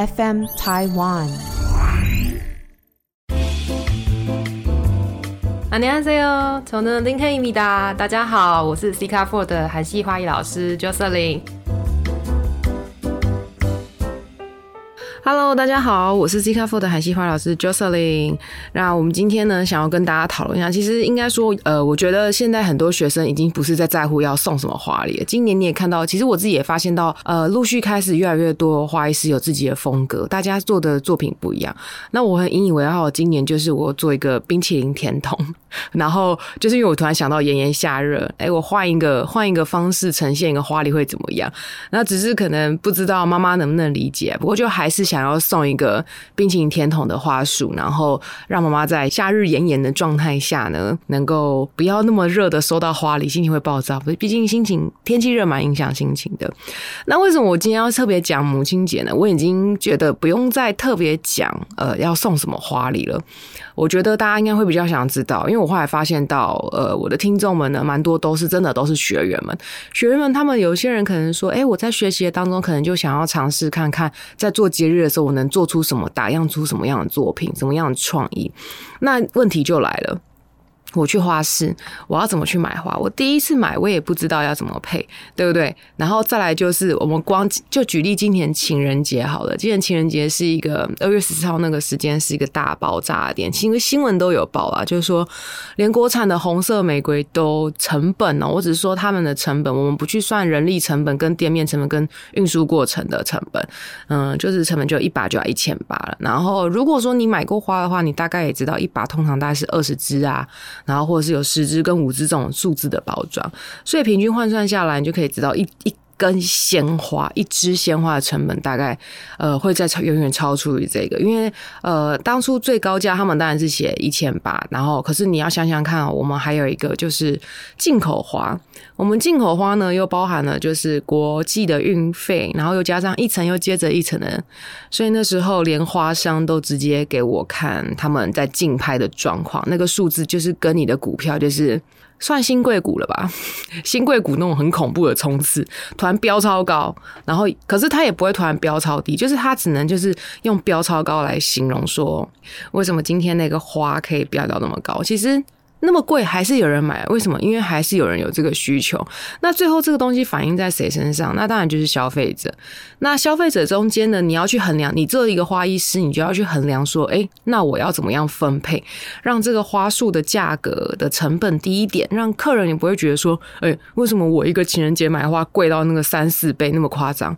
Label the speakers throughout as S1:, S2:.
S1: FM Taiwan。
S2: 안녕하세요，저는林黑米达。大家好，我是 C 卡 Four 的韩系花艺老师 Jocelyn。 Hello，大家好，我是 Z 卡 Four 的韩系花老师 Jocelyn。那我们今天呢，想要跟大家讨论一下，其实应该说，呃，我觉得现在很多学生已经不是在在乎要送什么花礼了。今年你也看到，其实我自己也发现到，呃，陆续开始越来越多花艺师有自己的风格，大家做的作品不一样。那我很引以为傲，今年就是我做一个冰淇淋甜筒，然后就是因为我突然想到炎炎夏热，哎，我换一个换一个方式呈现一个花礼会怎么样？那只是可能不知道妈妈能不能理解，不过就还是想要送一个冰淇淋甜筒的花束，然后让妈妈在夏日炎炎的状态下呢，能够不要那么热的收到花礼，心情会暴躁。毕竟心情天气热蛮影响心情的。那为什么我今天要特别讲母亲节呢？我已经觉得不用再特别讲呃要送什么花礼了。我觉得大家应该会比较想知道，因为我后来发现到，呃，我的听众们呢，蛮多都是真的都是学员们。学员们他们有些人可能说，哎，我在学习的当中，可能就想要尝试看看，在做节日的时候，我能做出什么，打样出什么样的作品，什么样的创意。那问题就来了。我去花市，我要怎么去买花？我第一次买，我也不知道要怎么配，对不对？然后再来就是，我们光就举例今年情人节好了，今年情人节是一个二月十四号那个时间是一个大爆炸点，因为新闻都有报啊，就是说连国产的红色玫瑰都成本哦，我只是说他们的成本，我们不去算人力成本、跟店面成本、跟运输过程的成本，嗯，就是成本就一把就要一千八了。然后如果说你买过花的话，你大概也知道一把通常大概是二十支啊。然后或者是有十只跟五只这种数字的包装，所以平均换算下来，你就可以知道一一根鲜花、一支鲜花的成本大概呃会在超远远超出于这个，因为呃当初最高价他们当然是写一千八，然后可是你要想想看、我们还有一个就是进口花，我们进口花呢又包含了就是国际的运费，然后又加上一层又接着一层的，所以那时候连花商都直接给我看他们在竞拍的状况，那个数字就是跟你的股票就是。算新贵股了吧？新贵股那种很恐怖的冲刺，突然飙超高，然后可是它也不会突然飙超低，就是它只能就是用飙超高来形容说，为什么今天那个花可以飙到那么高？其实。那么贵还是有人买，为什么？因为还是有人有这个需求。那最后这个东西反映在谁身上？那当然就是消费者。那消费者中间呢，你要去衡量，你做一个花艺师，你就要去衡量说，诶，那我要怎么样分配，让这个花束的价格的成本低一点，让客人也不会觉得说，诶，为什么我一个情人节买花贵到那个三四倍那么夸张？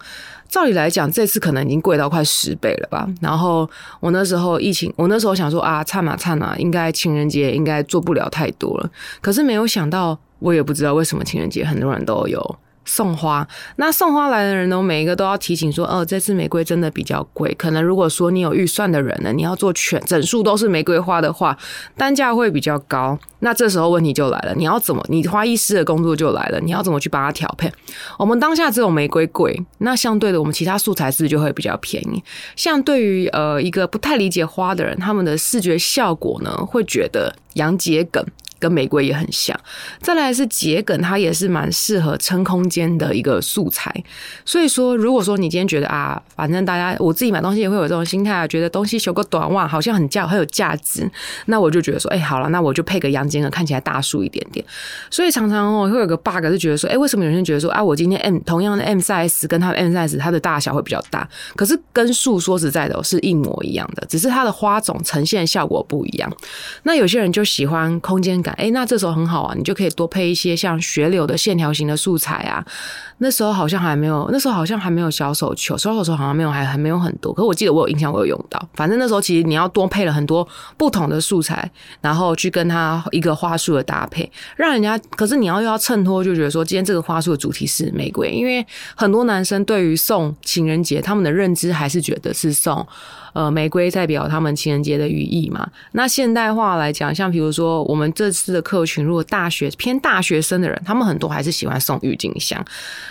S2: 照理来讲，这次可能已经贵到快十倍了吧。然后我那时候疫情，我那时候想说啊，差嘛差嘛，应该情人节应该做不了太多了。可是没有想到，我也不知道为什么情人节很多人都有送花。那送花来的人呢，每一个都要提醒说，哦，这次玫瑰真的比较贵。可能如果说你有预算的人呢，你要做全整束都是玫瑰花的话，单价会比较高。那这时候问题就来了，你要怎么？你花艺师的工作就来了，你要怎么去帮他调配？我们当下只有玫瑰贵，那相对的，我们其他素材是不是就会比较便宜？像对于呃一个不太理解花的人，他们的视觉效果呢，会觉得洋桔梗。跟玫瑰也很像，再来是桔梗，它也是蛮适合撑空间的一个素材。所以说，如果说你今天觉得啊，反正大家我自己买东西也会有这种心态啊，觉得东西修个短袜好像很价很有价值，那我就觉得说，哎、好了，那我就配个洋桔梗，看起来大束一点点。所以常常哦会有个 bug 是觉得说，哎、为什么有人觉得说啊，我今天 M 同样的 M size 跟它的 M size 它的大小会比较大，可是根数说实在的、是一模一样的，只是它的花种呈现效果不一样。那有些人就喜欢空间感，哎、那这时候很好啊，你就可以多配一些像雪柳的线条型的素材啊。那时候好像还没有，那时候好像还没有小手球，小手球好像没有，还还没有很多。可我记得我有印象，我有用到。反正那时候其实你要多配了很多不同的素材，然后去跟它一个花束的搭配，让人家。可是你要又要衬托，就觉得说今天这个花束的主题是玫瑰，因为很多男生对于送情人节，他们的认知还是觉得是送。呃，玫瑰代表他们情人节的寓意嘛。那现代化来讲，像比如说我们这次的客群，如果大学偏大学生的人，他们很多还是喜欢送郁金香。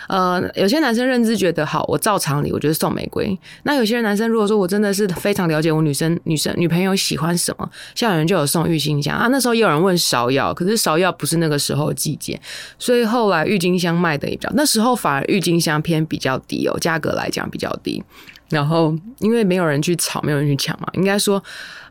S2: 呃，有些男生认知觉得好，我照常理，我就是送玫瑰。那有些男生如果说我真的是非常了解我女生女生女朋友喜欢什么，像有人就有送郁金香啊。那时候也有人问芍药，可是芍药不是那个时候的季节，所以后来郁金香卖的也比较，那时候反而郁金香偏比较低哦，价格来讲比较低。然后因为没有人去炒，没有人去抢嘛，应该说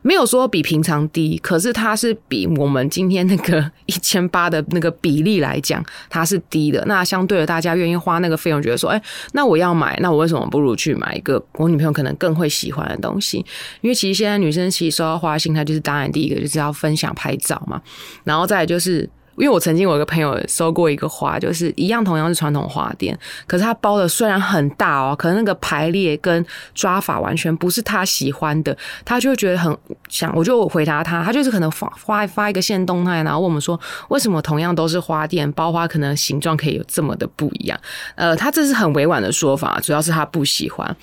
S2: 没有说比平常低，可是它是比我们今天那个 一千八的那个比例来讲，它是低的。那相对的，大家愿意花那个费用，觉得说，哎，那我要买，那我为什么不如去买一个我女朋友可能更会喜欢的东西？因为其实现在女生其实收到花心，她就是当然第一个就是要分享拍照嘛，然后再就是。因为我曾经有一个朋友收过一个花，就是一样同样是传统花店，可是他包的虽然很大哦，可能那个排列跟抓法完全不是他喜欢的，他就觉得很想，我就回答他，他就是可能发发发一个线动态，然后问我们说，为什么同样都是花店，包花可能形状可以有这么的不一样？呃，他这是很委婉的说法，主要是他不喜欢，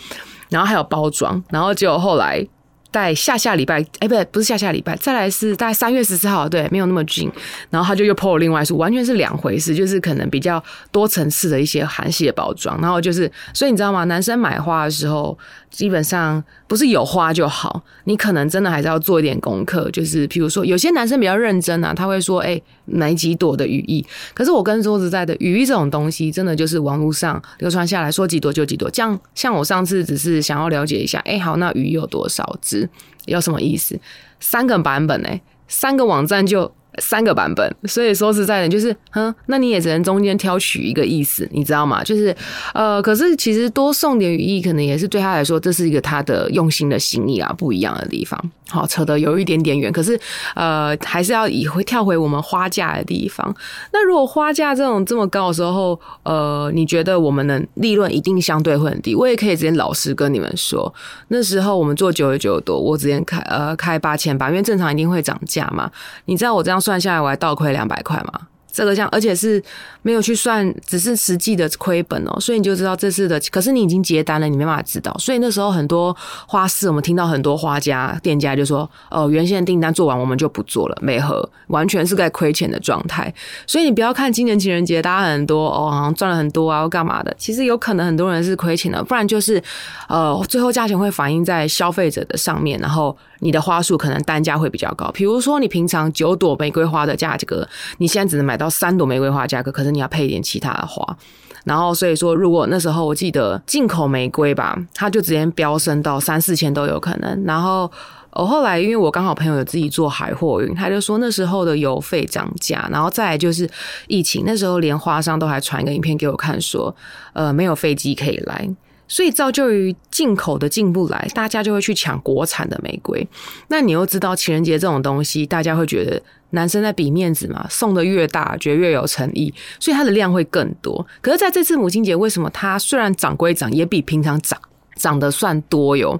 S2: 然后还有包装，然后结果后来。在下下礼拜，哎，不对，不是下下礼拜，再来是大概三月十四号，对，没有那么近。然后他就又 PO 了另外一束，完全是两回事，就是可能比较多层次的一些韩系的包装。然后就是，所以你知道吗？男生买花的时候。基本上不是有花就好，你可能真的还是要做一点功课。就是比如说，有些男生比较认真啊，他会说：“哎，买几朵的羽翼。”可是我跟桌子在的羽翼这种东西，真的就是网络上流传下来说几朵就几朵。这样，像我上次只是想要了解一下，哎，好，那羽翼有多少只？有什么意思？三个版本哎，三个网站就。三个版本，所以说实在的，就是，哼，那你也只能中间挑取一个意思，你知道吗？就是，呃，可是其实多送点语义，可能也是对他来说，这是一个他的用心的心意啊，不一样的地方。好，扯得有一点点远，可是，呃，还是要以回跳回我们花价的地方。那如果花价这种这么高的时候，呃，你觉得我们的利润一定相对会很低？我也可以直接老实跟你们说，那时候我们做九十九多，我直接开呃开八千八，因为正常一定会涨价嘛。你知道我这样算下来，我还倒亏两百块吗？这个像，而且是没有去算，只是实际的亏本哦，所以你就知道这次的。可是你已经结单了，你没办法知道。所以那时候很多花市，我们听到很多花家店家就说：“哦，原先的订单做完，我们就不做了，没合，完全是在亏钱的状态。”所以你不要看今年情人节大家很多哦，好像赚了很多啊，或干嘛的，其实有可能很多人是亏钱的，不然就是呃，最后价钱会反映在消费者的上面，然后。你的花束可能单价会比较高，比如说你平常九朵玫瑰花的价格，你现在只能买到三朵玫瑰花价格，可是你要配一点其他的花，然后所以说，如果那时候我记得进口玫瑰吧，它就直接飙升到三四千都有可能。然后我后来因为我刚好朋友有自己做海货运，他就说那时候的邮费涨价，然后再来就是疫情，那时候连花商都还传一个影片给我看，说呃没有飞机可以来。所以造就于进口的进不来，大家就会去抢国产的玫瑰。那你又知道情人节这种东西，大家会觉得男生在比面子嘛，送的越大，觉得越有诚意，所以它的量会更多。可是在这次母亲节，为什么它虽然涨归涨，也比平常涨涨得算多哟？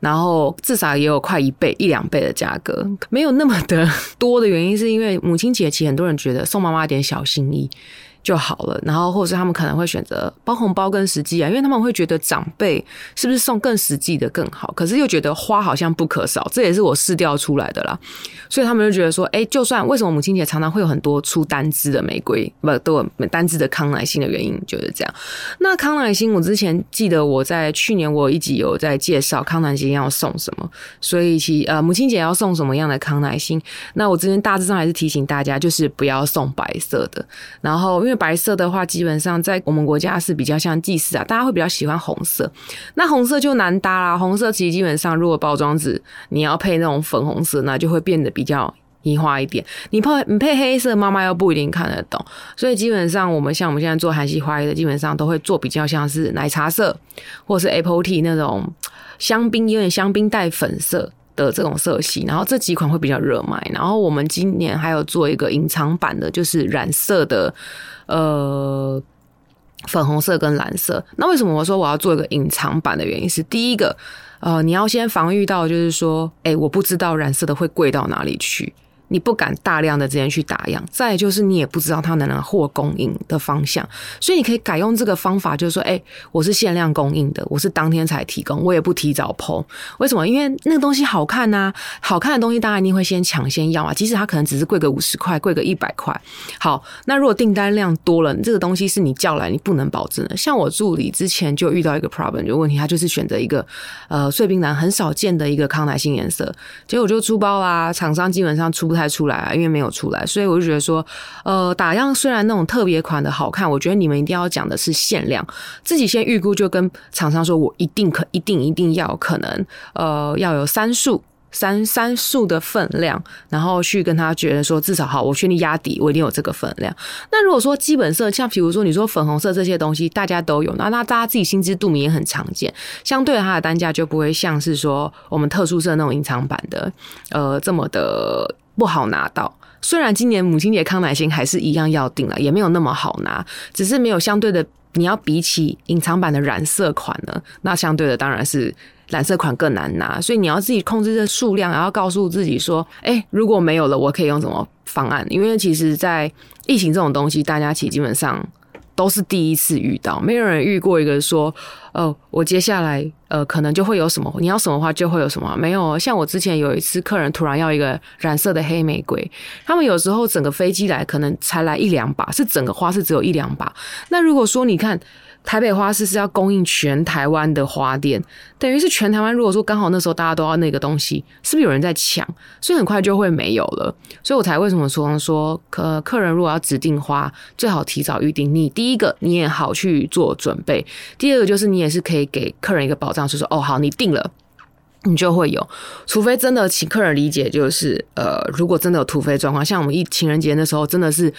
S2: 然后至少也有快一倍、一两倍的价格，没有那么的 多的原因，是因为母亲节其实很多人觉得送妈妈点小心意。就好了，然后或者是他们可能会选择包红包更实际啊，因为他们会觉得长辈是不是送更实际的更好，可是又觉得花好像不可少，这也是我试调出来的啦。所以他们就觉得说，哎，就算为什么母亲节常常会有很多出单支的玫瑰，不都单支的康乃馨的原因就是这样。那康乃馨，我之前记得我在去年我一集有在介绍康乃馨要送什么，所以其呃母亲节要送什么样的康乃馨，那我之前大致上还是提醒大家，就是不要送白色的，然后。因为白色的话，基本上在我们国家是比较像祭祀啊，大家会比较喜欢红色。那红色就难搭啦。红色其实基本上，如果包装纸你要配那种粉红色，那就会变得比较异化一点。你配你配黑色，妈妈又不一定看得懂。所以基本上，我们像我们现在做韩系花艺的，基本上都会做比较像是奶茶色，或是 Apple Tea 那种香槟，有点香槟带粉色。的这种色系，然后这几款会比较热卖。然后我们今年还有做一个隐藏版的，就是染色的，呃，粉红色跟蓝色。那为什么我说我要做一个隐藏版的原因是，第一个，呃，你要先防御到，就是说，哎，我不知道染色的会贵到哪里去。你不敢大量的直接去打样，再就是你也不知道它能不能货供应的方向，所以你可以改用这个方法，就是说，哎，我是限量供应的，我是当天才提供，我也不提早剖。为什么？因为那个东西好看呐，好看的东西大家一定会先抢先要啊，即使它可能只是贵个五十块，贵个一百块。好，那如果订单量多了，这个东西是你叫来，你不能保证的。像我助理之前就遇到一个 problem，有问题，他就是选择一个呃碎冰蓝很少见的一个康乃馨颜色，结果就出包啦，厂商基本上出不。太出来啊，因为没有出来，所以我就觉得说，呃，打样虽然那种特别款的好看，我觉得你们一定要讲的是限量，自己先预估就跟厂商说，我一定可一定一定要可能，呃，要有三束。三三束的分量，然后去跟他觉得说，至少好，我劝你压底，我一定有这个分量。那如果说基本色，像比如说你说粉红色这些东西，大家都有，那那大家自己心知肚明也很常见，相对它的单价就不会像是说我们特殊色那种隐藏版的，呃，这么的不好拿到。虽然今年母亲节康乃馨还是一样要定了，也没有那么好拿，只是没有相对的，你要比起隐藏版的染色款呢，那相对的当然是。染色款更难拿，所以你要自己控制这数量，然后告诉自己说：“哎，如果没有了，我可以用什么方案？”因为其实，在疫情这种东西，大家其实基本上都是第一次遇到，没有人遇过一个说：“哦，我接下来呃，可能就会有什么，你要什么花就会有什么。”没有，像我之前有一次，客人突然要一个染色的黑玫瑰，他们有时候整个飞机来可能才来一两把，是整个花是只有一两把。那如果说你看。台北花市是要供应全台湾的花店，等于是全台湾。如果说刚好那时候大家都要那个东西，是不是有人在抢？所以很快就会没有了。所以我才为什么说说客客人如果要指定花，最好提早预定。你第一个你也好去做准备，第二个就是你也是可以给客人一个保障，就是说哦好，你定了，你就会有。除非真的请客人理解，就是呃，如果真的有突飞状况，像我们一情人节那时候，真的是。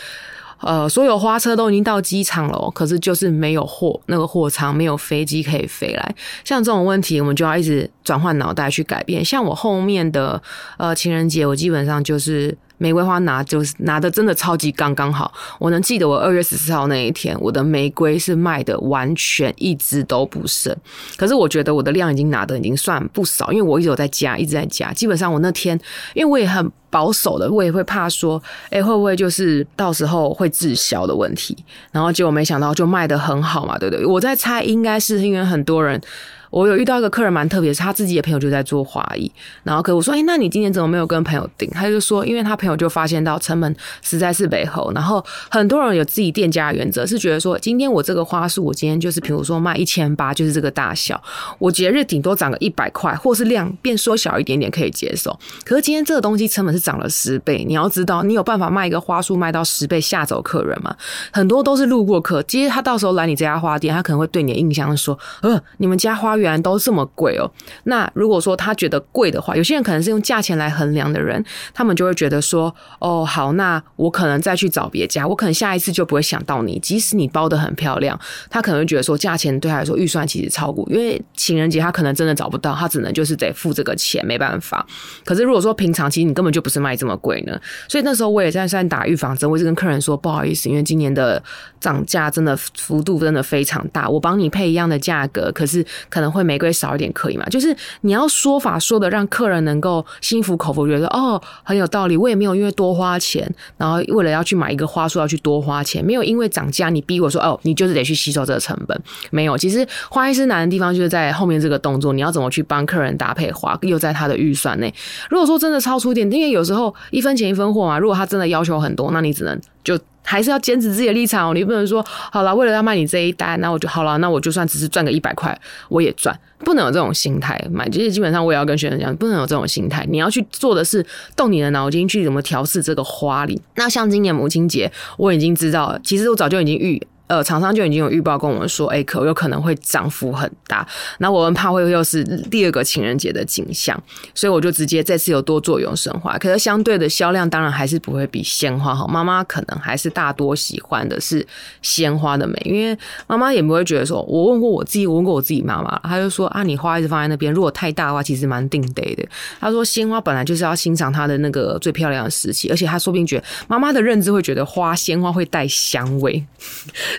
S2: 呃，所有花车都已经到机场了，可是就是没有货，那个货仓没有飞机可以飞来。像这种问题，我们就要一直转换脑袋去改变。像我后面的呃情人节，我基本上就是。玫瑰花拿就是拿的真的超级刚刚好，我能记得我二月十四号那一天，我的玫瑰是卖的完全一支都不剩。可是我觉得我的量已经拿的已经算不少，因为我一直有在加，一直在加。基本上我那天，因为我也很保守的，我也会怕说，哎，会不会就是到时候会滞销的问题？然后结果没想到就卖得很好嘛，对不对？我在猜，应该是因为很多人。我有遇到一个客人蛮特别，是他自己的朋友就在做花艺，然后可我说，哎，那你今年怎么没有跟朋友订？他就说，因为他朋友就发现到成本实在是背后，然后很多人有自己店家的原则，是觉得说，今天我这个花束，我今天就是比如说卖一千八，就是这个大小，我节日顶多涨个一百块，或是量变缩小一点点可以接受。可是今天这个东西成本是涨了十倍，你要知道，你有办法卖一个花束卖到十倍吓走客人吗？很多都是路过客，其实他到时候来你这家花店，他可能会对你的印象说，呃，你们家花。原来都这么贵哦。那如果说他觉得贵的话，有些人可能是用价钱来衡量的人，他们就会觉得说：“哦，好，那我可能再去找别家，我可能下一次就不会想到你。即使你包的很漂亮，他可能会觉得说价钱对他来说预算其实超过，因为情人节他可能真的找不到，他只能就是得付这个钱，没办法。可是如果说平常其实你根本就不是卖这么贵呢，所以那时候我也在算打预防针，我一直跟客人说不好意思，因为今年的涨价真的幅度真的非常大，我帮你配一样的价格，可是可能。会玫瑰少一点可以吗？就是你要说法说的让客人能够心服口服，觉得哦很有道理。我也没有因为多花钱，然后为了要去买一个花束要去多花钱，没有因为涨价你逼我说哦，你就是得去吸收这个成本。没有，其实花艺师难的地方就是在后面这个动作，你要怎么去帮客人搭配花，又在他的预算内。如果说真的超出一点，因为有时候一分钱一分货嘛。如果他真的要求很多，那你只能就。还是要坚持自己的立场哦，你不能说好了，为了要卖你这一单，那我就好了，那我就算只是赚个一百块，我也赚，不能有这种心态买。其实基本上我也要跟学生讲，不能有这种心态，你要去做的是动你的脑筋去怎么调试这个花里。那像今年母亲节，我已经知道，其实我早就已经预。呃，厂商就已经有预报跟我们说，哎，可有可能会涨幅很大。那我们怕会又是第二个情人节的景象，所以我就直接这次有多做永生花。可是相对的销量当然还是不会比鲜花好。妈妈可能还是大多喜欢的是鲜花的美，因为妈妈也不会觉得说，我问过我自己，我问过我自己妈妈，她就说啊，你花一直放在那边，如果太大的话，其实蛮定得的。她说鲜花本来就是要欣赏它的那个最漂亮的时期，而且她说不定觉得妈妈的认知会觉得花鲜花会带香味。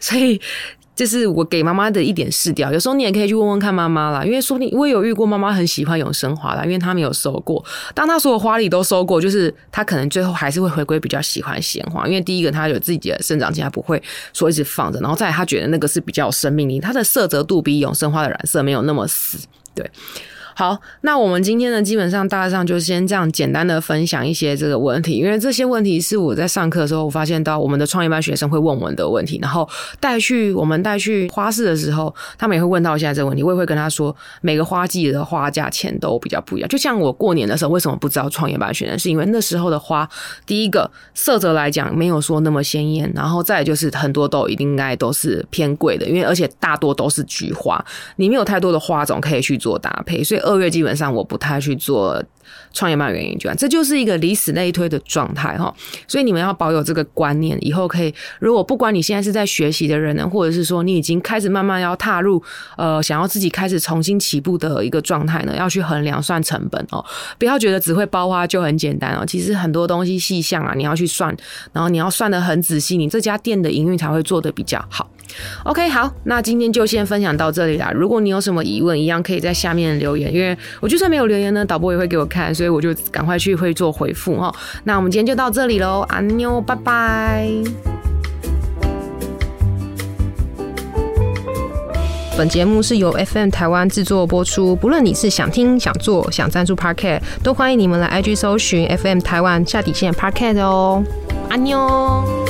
S2: 所以，这是我给妈妈的一点试调。有时候你也可以去问问看妈妈啦，因为说不定我有遇过妈妈很喜欢永生花啦，因为她没有收过。当她所有花里都收过，就是她可能最后还是会回归比较喜欢鲜花，因为第一个她有自己的生长期，她不会说一直放着，然后再她觉得那个是比较有生命力，它的色泽度比永生花的染色没有那么死。对，好，那我们今天呢，基本上大致上就先这样简单的分享一些这个问题，因为这些问题是我在上课的时候我发现到我们的创业班学生会问我们的问题，然后带去我们带去花市的时候，他们也会问到现在这个问题，我也会跟他说，每个花季的花价钱都比较不一样。就像我过年的时候，为什么不知道创业班学生？是因为那时候的花，第一个色泽来讲没有说那么鲜艳，然后再就是很多都应该都是偏贵的，因为而且大多都是菊花，你没有太多的花种可以去做搭配，所以。二月基本上我不太去做创业班原因卷，这就是一个离死类推的状态哈，所以你们要保有这个观念，以后可以如果不管你现在是在学习的人呢，或者是说你已经开始慢慢要踏入呃想要自己开始重新起步的一个状态呢，要去衡量算成本哦，不要觉得只会包花就很简单哦，其实很多东西细项啊你要去算，然后你要算的很仔细，你这家店的营运才会做的比较好。OK，好，那今天就先分享到这里啦。如果你有什么疑问，一样可以在下面留言，因为我就算没有留言呢，导播也会给我看，所以我就赶快去会做回复哈。那我们今天就到这里喽，安妞，拜拜。
S1: 本节目是由 FM 台湾制作播出，不论你是想听、想做、想赞助 Parket，都欢迎你们来 IG 搜寻 FM 台湾下底线 Parket 哦，安妞。